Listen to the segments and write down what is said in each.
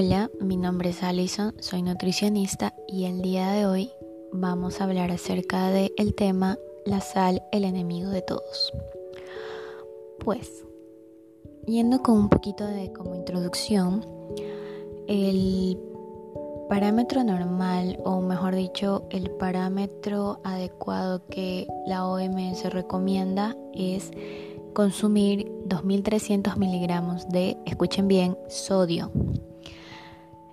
Hola, mi nombre es Alison, soy nutricionista y el día de hoy vamos a hablar acerca del el tema la sal, el enemigo de todos. Pues, yendo con un poquito de como introducción, el parámetro normal, o mejor dicho, el parámetro adecuado que la OMS recomienda es consumir 2.300 miligramos de, escuchen bien, sodio.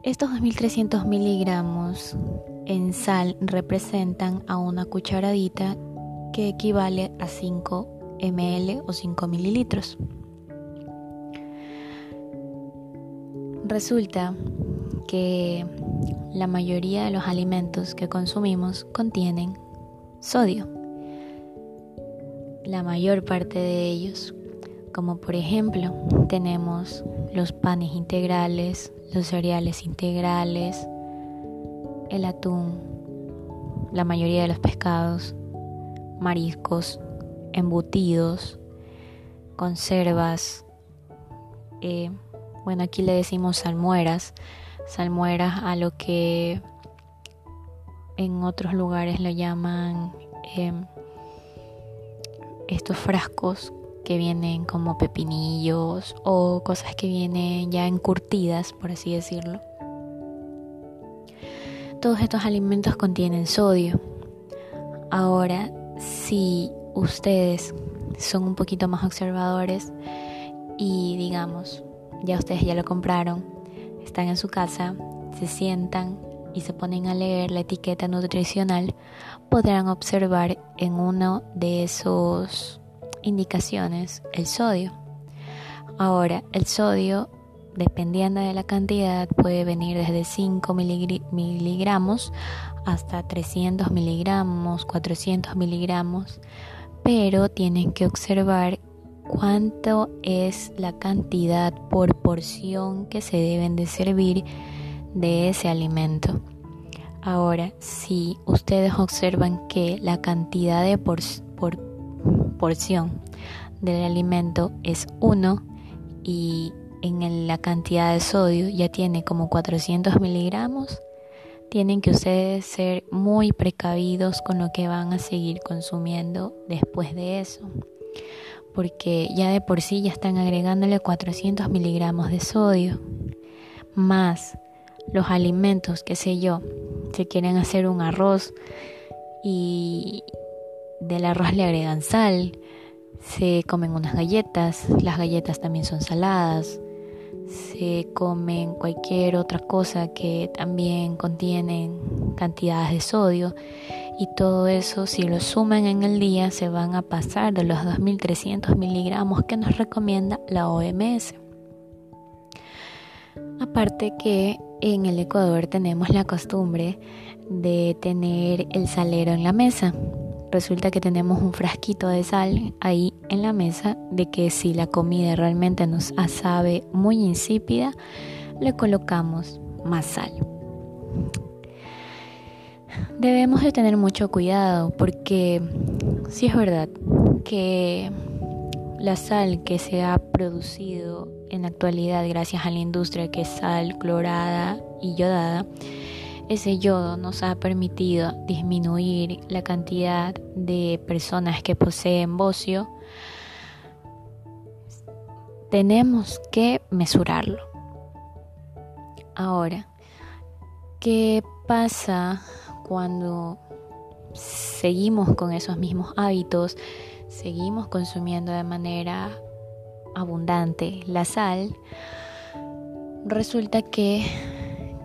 Estos 2.300 miligramos en sal representan a una cucharadita que equivale a 5 ml o 5 mililitros. Resulta que la mayoría de los alimentos que consumimos contienen sodio. La mayor parte de ellos, como por ejemplo tenemos los panes integrales, los cereales integrales, el atún, la mayoría de los pescados, mariscos, embutidos, conservas, eh, bueno, aquí le decimos salmueras, salmueras a lo que en otros lugares lo llaman em, estos frascos que vienen como pepinillos o cosas que vienen ya encurtidas, por así decirlo. Todos estos alimentos contienen sodio. Ahora, si ustedes son un poquito más observadores y digamos, ya ustedes ya lo compraron, están en su casa, se sientan y se ponen a leer la etiqueta nutricional, podrán observar en uno de esos indicaciones el sodio. Ahora, el sodio, dependiendo de la cantidad, puede venir desde 5 miligramos hasta 300 miligramos, 400 miligramos, pero tienen que observar cuánto es la cantidad por porción que se deben de servir de ese alimento. Ahora, si ustedes observan que la cantidad de por, porción del alimento es 1 y en la cantidad de sodio ya tiene como 400 miligramos, tienen que ustedes ser muy precavidos con lo que van a seguir consumiendo después de eso porque ya de por sí ya están agregándole 400 miligramos de sodio, más los alimentos, qué sé yo, si quieren hacer un arroz y del arroz le agregan sal, se comen unas galletas, las galletas también son saladas, se comen cualquier otra cosa que también contienen cantidades de sodio y todo eso si lo suman en el día se van a pasar de los 2.300 miligramos que nos recomienda la OMS. Aparte que en el Ecuador tenemos la costumbre de tener el salero en la mesa. Resulta que tenemos un frasquito de sal ahí en la mesa de que si la comida realmente nos sabe muy insípida, le colocamos más sal. Debemos de tener mucho cuidado porque sí es verdad que la sal que se ha producido en la actualidad gracias a la industria que es sal clorada y yodada, ese yodo nos ha permitido disminuir la cantidad de personas que poseen bocio. Tenemos que mesurarlo. Ahora, ¿qué pasa cuando seguimos con esos mismos hábitos, seguimos consumiendo de manera abundante la sal, resulta que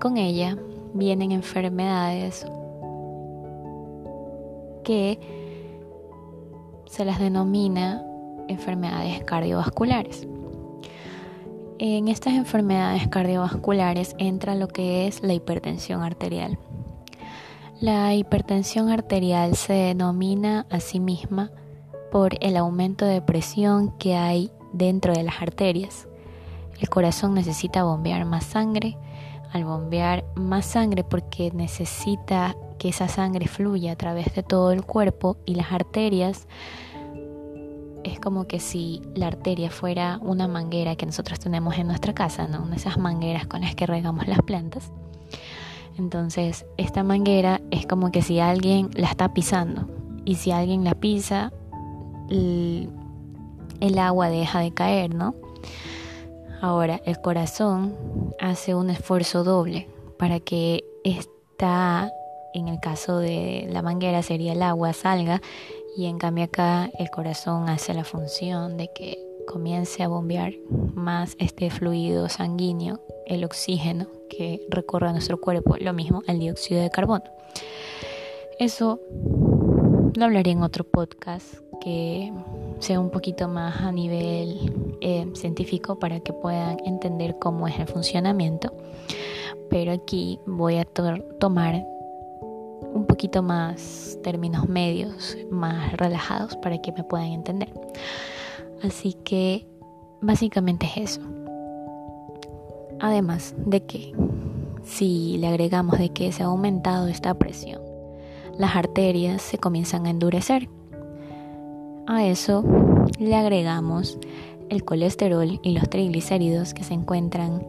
con ella vienen enfermedades que se las denomina enfermedades cardiovasculares. En estas enfermedades cardiovasculares entra lo que es la hipertensión arterial. La hipertensión arterial se denomina a sí misma por el aumento de presión que hay dentro de las arterias. El corazón necesita bombear más sangre, al bombear más sangre porque necesita que esa sangre fluya a través de todo el cuerpo y las arterias es como que si la arteria fuera una manguera que nosotros tenemos en nuestra casa, ¿no? Esas mangueras con las que regamos las plantas. Entonces, esta manguera es como que si alguien la está pisando y si alguien la pisa, el, el agua deja de caer, ¿no? Ahora, el corazón hace un esfuerzo doble para que esta, en el caso de la manguera sería el agua, salga y en cambio acá el corazón hace la función de que comience a bombear más este fluido sanguíneo, el oxígeno que recorre a nuestro cuerpo, lo mismo el dióxido de carbono. Eso lo hablaré en otro podcast que sea un poquito más a nivel eh, científico para que puedan entender cómo es el funcionamiento. Pero aquí voy a tomar un poquito más términos medios, más relajados para que me puedan entender. Así que básicamente es eso. Además de que si le agregamos de que se ha aumentado esta presión, las arterias se comienzan a endurecer. A eso le agregamos el colesterol y los triglicéridos que se encuentran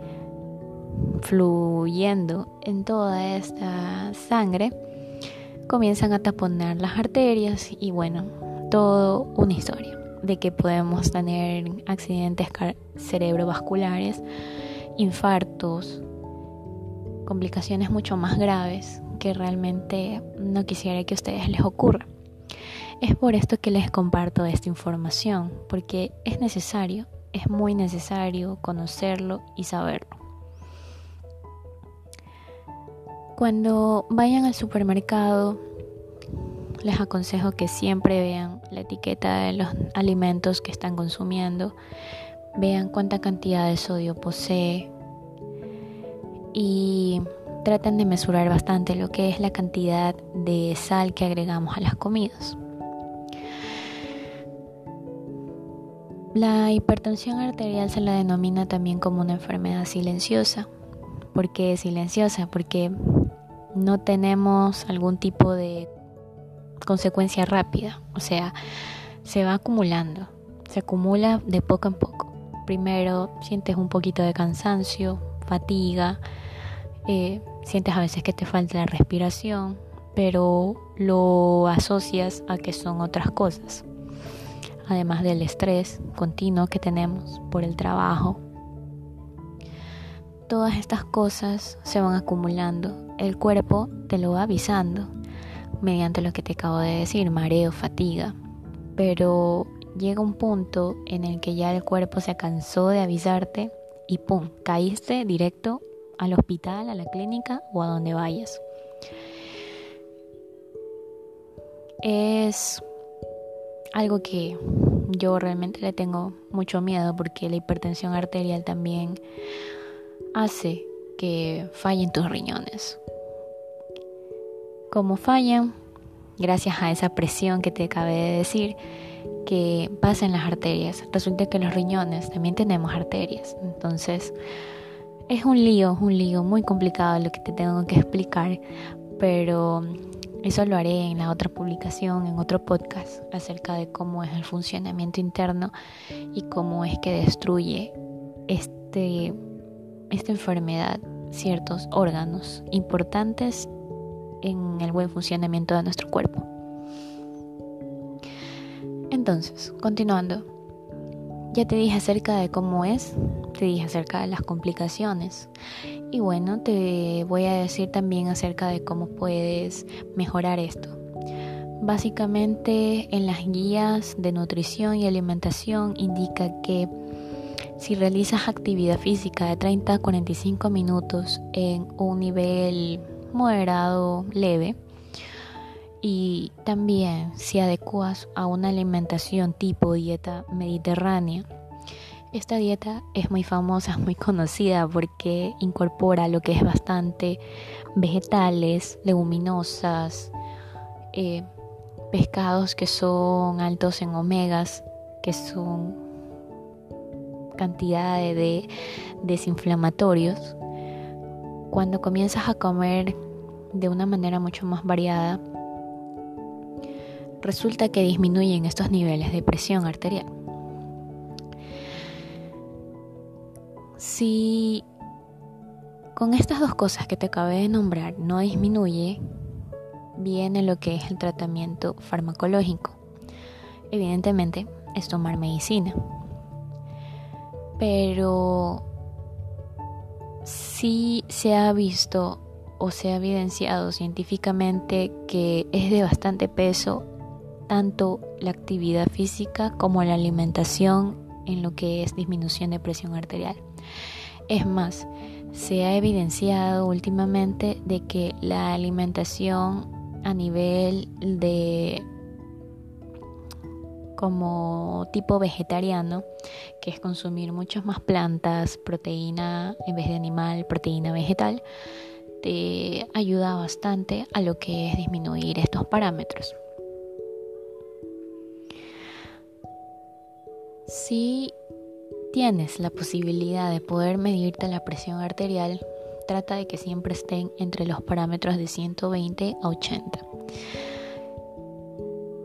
fluyendo en toda esta sangre comienzan a taponar las arterias y bueno, todo una historia de que podemos tener accidentes cerebrovasculares, infartos, complicaciones mucho más graves que realmente no quisiera que a ustedes les ocurra. Es por esto que les comparto esta información, porque es necesario, es muy necesario conocerlo y saberlo. Cuando vayan al supermercado, les aconsejo que siempre vean la etiqueta de los alimentos que están consumiendo, vean cuánta cantidad de sodio posee y traten de mesurar bastante lo que es la cantidad de sal que agregamos a las comidas. La hipertensión arterial se la denomina también como una enfermedad silenciosa. ¿Por qué silenciosa? Porque no tenemos algún tipo de consecuencia rápida, o sea, se va acumulando, se acumula de poco en poco. Primero sientes un poquito de cansancio, fatiga, eh, sientes a veces que te falta la respiración, pero lo asocias a que son otras cosas, además del estrés continuo que tenemos por el trabajo. Todas estas cosas se van acumulando el cuerpo te lo va avisando mediante lo que te acabo de decir, mareo, fatiga. Pero llega un punto en el que ya el cuerpo se cansó de avisarte y ¡pum! caíste directo al hospital, a la clínica o a donde vayas. Es algo que yo realmente le tengo mucho miedo porque la hipertensión arterial también hace que fallen tus riñones como fallan, gracias a esa presión que te acabé de decir, que pasa en las arterias. Resulta que los riñones también tenemos arterias. Entonces, es un lío, un lío muy complicado lo que te tengo que explicar, pero eso lo haré en la otra publicación, en otro podcast, acerca de cómo es el funcionamiento interno y cómo es que destruye este, esta enfermedad ciertos órganos importantes en el buen funcionamiento de nuestro cuerpo. Entonces, continuando, ya te dije acerca de cómo es, te dije acerca de las complicaciones y bueno, te voy a decir también acerca de cómo puedes mejorar esto. Básicamente en las guías de nutrición y alimentación indica que si realizas actividad física de 30 a 45 minutos en un nivel moderado, leve. Y también si adecuas a una alimentación tipo dieta mediterránea. Esta dieta es muy famosa, muy conocida porque incorpora lo que es bastante vegetales, leguminosas, eh, pescados que son altos en omegas, que son cantidades de desinflamatorios cuando comienzas a comer de una manera mucho más variada, resulta que disminuyen estos niveles de presión arterial. Si con estas dos cosas que te acabé de nombrar no disminuye, viene lo que es el tratamiento farmacológico. Evidentemente es tomar medicina. Pero sí se ha visto o se ha evidenciado científicamente que es de bastante peso tanto la actividad física como la alimentación en lo que es disminución de presión arterial. Es más, se ha evidenciado últimamente de que la alimentación a nivel de como tipo vegetariano, que es consumir muchas más plantas, proteína en vez de animal, proteína vegetal, te ayuda bastante a lo que es disminuir estos parámetros. Si tienes la posibilidad de poder medirte la presión arterial, trata de que siempre estén entre los parámetros de 120 a 80.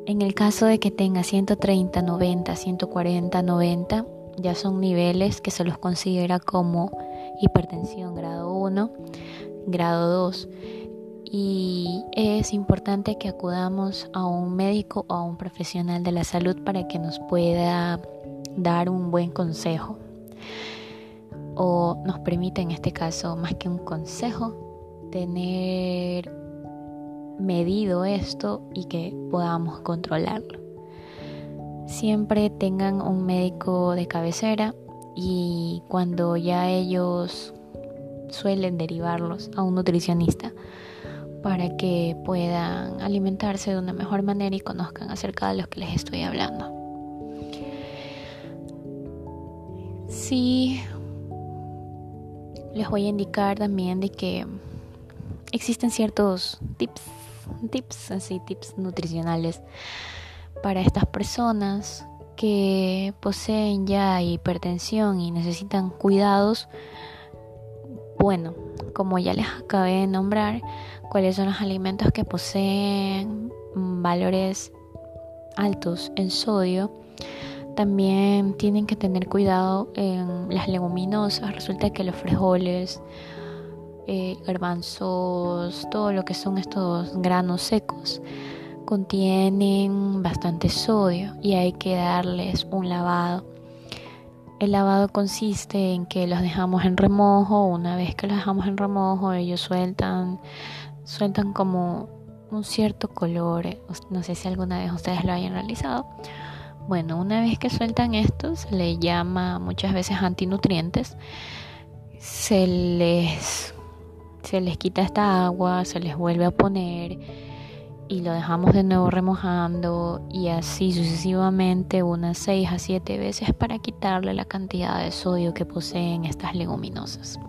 En el caso de que tenga 130, 90, 140, 90, ya son niveles que se los considera como hipertensión grado 1, grado 2. Y es importante que acudamos a un médico o a un profesional de la salud para que nos pueda dar un buen consejo. O nos permita en este caso, más que un consejo, tener medido esto y que podamos controlarlo. Siempre tengan un médico de cabecera y cuando ya ellos suelen derivarlos a un nutricionista para que puedan alimentarse de una mejor manera y conozcan acerca de lo que les estoy hablando. Sí, les voy a indicar también de que existen ciertos tips tips, así tips nutricionales para estas personas que poseen ya hipertensión y necesitan cuidados. Bueno, como ya les acabé de nombrar, cuáles son los alimentos que poseen valores altos en sodio. También tienen que tener cuidado en las leguminosas. Resulta que los frijoles, eh, garbanzos, todo lo que son estos granos secos, contienen bastante sodio y hay que darles un lavado. El lavado consiste en que los dejamos en remojo, una vez que los dejamos en remojo ellos sueltan, sueltan como un cierto color, no sé si alguna vez ustedes lo hayan realizado. Bueno, una vez que sueltan esto se le llama muchas veces antinutrientes, se les se les quita esta agua, se les vuelve a poner y lo dejamos de nuevo remojando y así sucesivamente unas 6 a 7 veces para quitarle la cantidad de sodio que poseen estas leguminosas.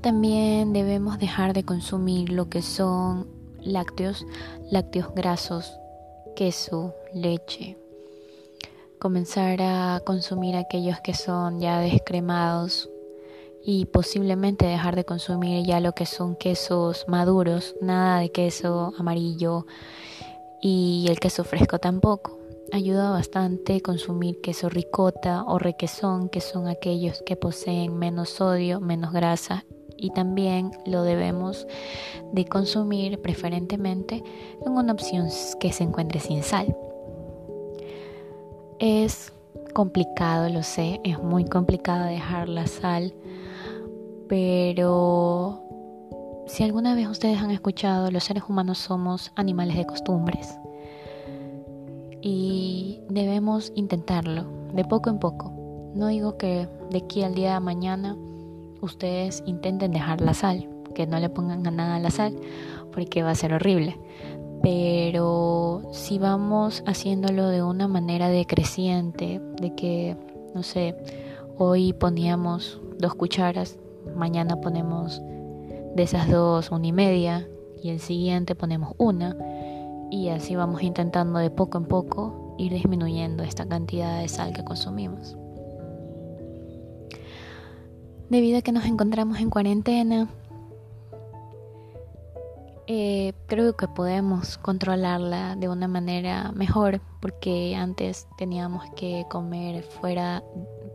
También debemos dejar de consumir lo que son lácteos, lácteos grasos, queso, leche. Comenzar a consumir aquellos que son ya descremados, y posiblemente dejar de consumir ya lo que son quesos maduros, nada de queso amarillo y el queso fresco tampoco. Ayuda bastante consumir queso ricota o requesón, que son aquellos que poseen menos sodio, menos grasa y también lo debemos de consumir preferentemente en una opción que se encuentre sin sal. Es complicado, lo sé, es muy complicado dejar la sal pero si alguna vez ustedes han escuchado, los seres humanos somos animales de costumbres y debemos intentarlo de poco en poco. No digo que de aquí al día de mañana ustedes intenten dejar la sal, que no le pongan a nada la sal, porque va a ser horrible. Pero si vamos haciéndolo de una manera decreciente, de que, no sé, hoy poníamos dos cucharas mañana ponemos de esas dos una y media y el siguiente ponemos una y así vamos intentando de poco en poco ir disminuyendo esta cantidad de sal que consumimos. Debido a que nos encontramos en cuarentena, eh, creo que podemos controlarla de una manera mejor porque antes teníamos que comer fuera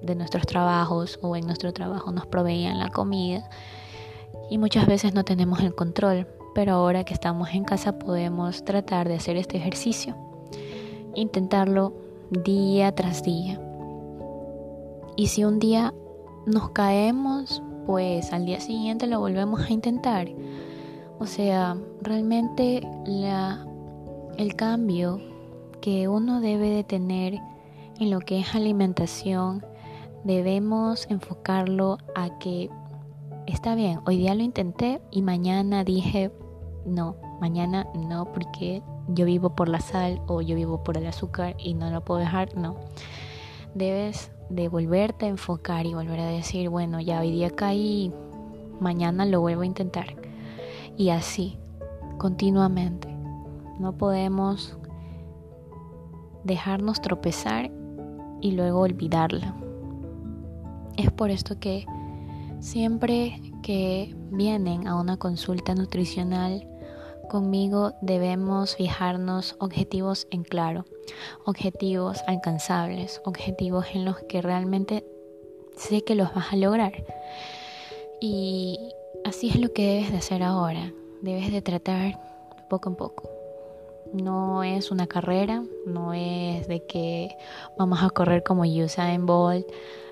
de nuestros trabajos o en nuestro trabajo nos proveían la comida y muchas veces no tenemos el control, pero ahora que estamos en casa podemos tratar de hacer este ejercicio, intentarlo día tras día. Y si un día nos caemos, pues al día siguiente lo volvemos a intentar o sea, realmente la, el cambio que uno debe de tener en lo que es alimentación, debemos enfocarlo a que está bien, hoy día lo intenté y mañana dije no, mañana no porque yo vivo por la sal o yo vivo por el azúcar y no lo puedo dejar, no. Debes de volverte a enfocar y volver a decir, bueno, ya hoy día caí, mañana lo vuelvo a intentar y así, continuamente. No podemos dejarnos tropezar y luego olvidarla. Es por esto que siempre que vienen a una consulta nutricional conmigo debemos fijarnos objetivos en claro, objetivos alcanzables, objetivos en los que realmente sé que los vas a lograr. Y Así es lo que debes de hacer ahora. Debes de tratar poco en poco. No es una carrera, no es de que vamos a correr como Usain Bolt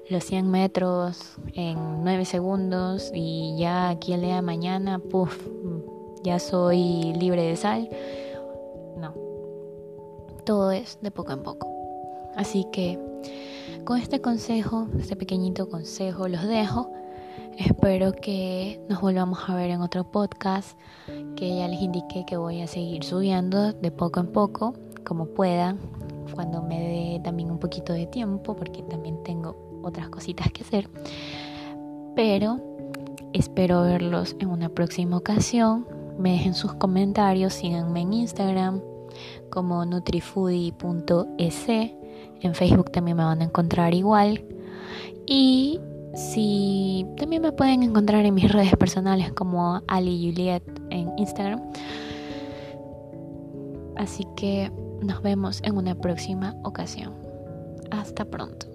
los 100 metros en 9 segundos y ya aquí el día de mañana, puff, ya soy libre de sal. Todo es de poco en poco. Así que con este consejo, este pequeñito consejo, los dejo. Espero que nos volvamos a ver en otro podcast, que ya les indiqué que voy a seguir subiendo de poco en poco, como pueda, cuando me dé también un poquito de tiempo, porque también tengo otras cositas que hacer. Pero espero verlos en una próxima ocasión. Me dejen sus comentarios, síganme en Instagram como nutrifoodie.es. En Facebook también me van a encontrar igual. Y si también me pueden encontrar en mis redes personales como Ali Juliet en Instagram. Así que nos vemos en una próxima ocasión. Hasta pronto.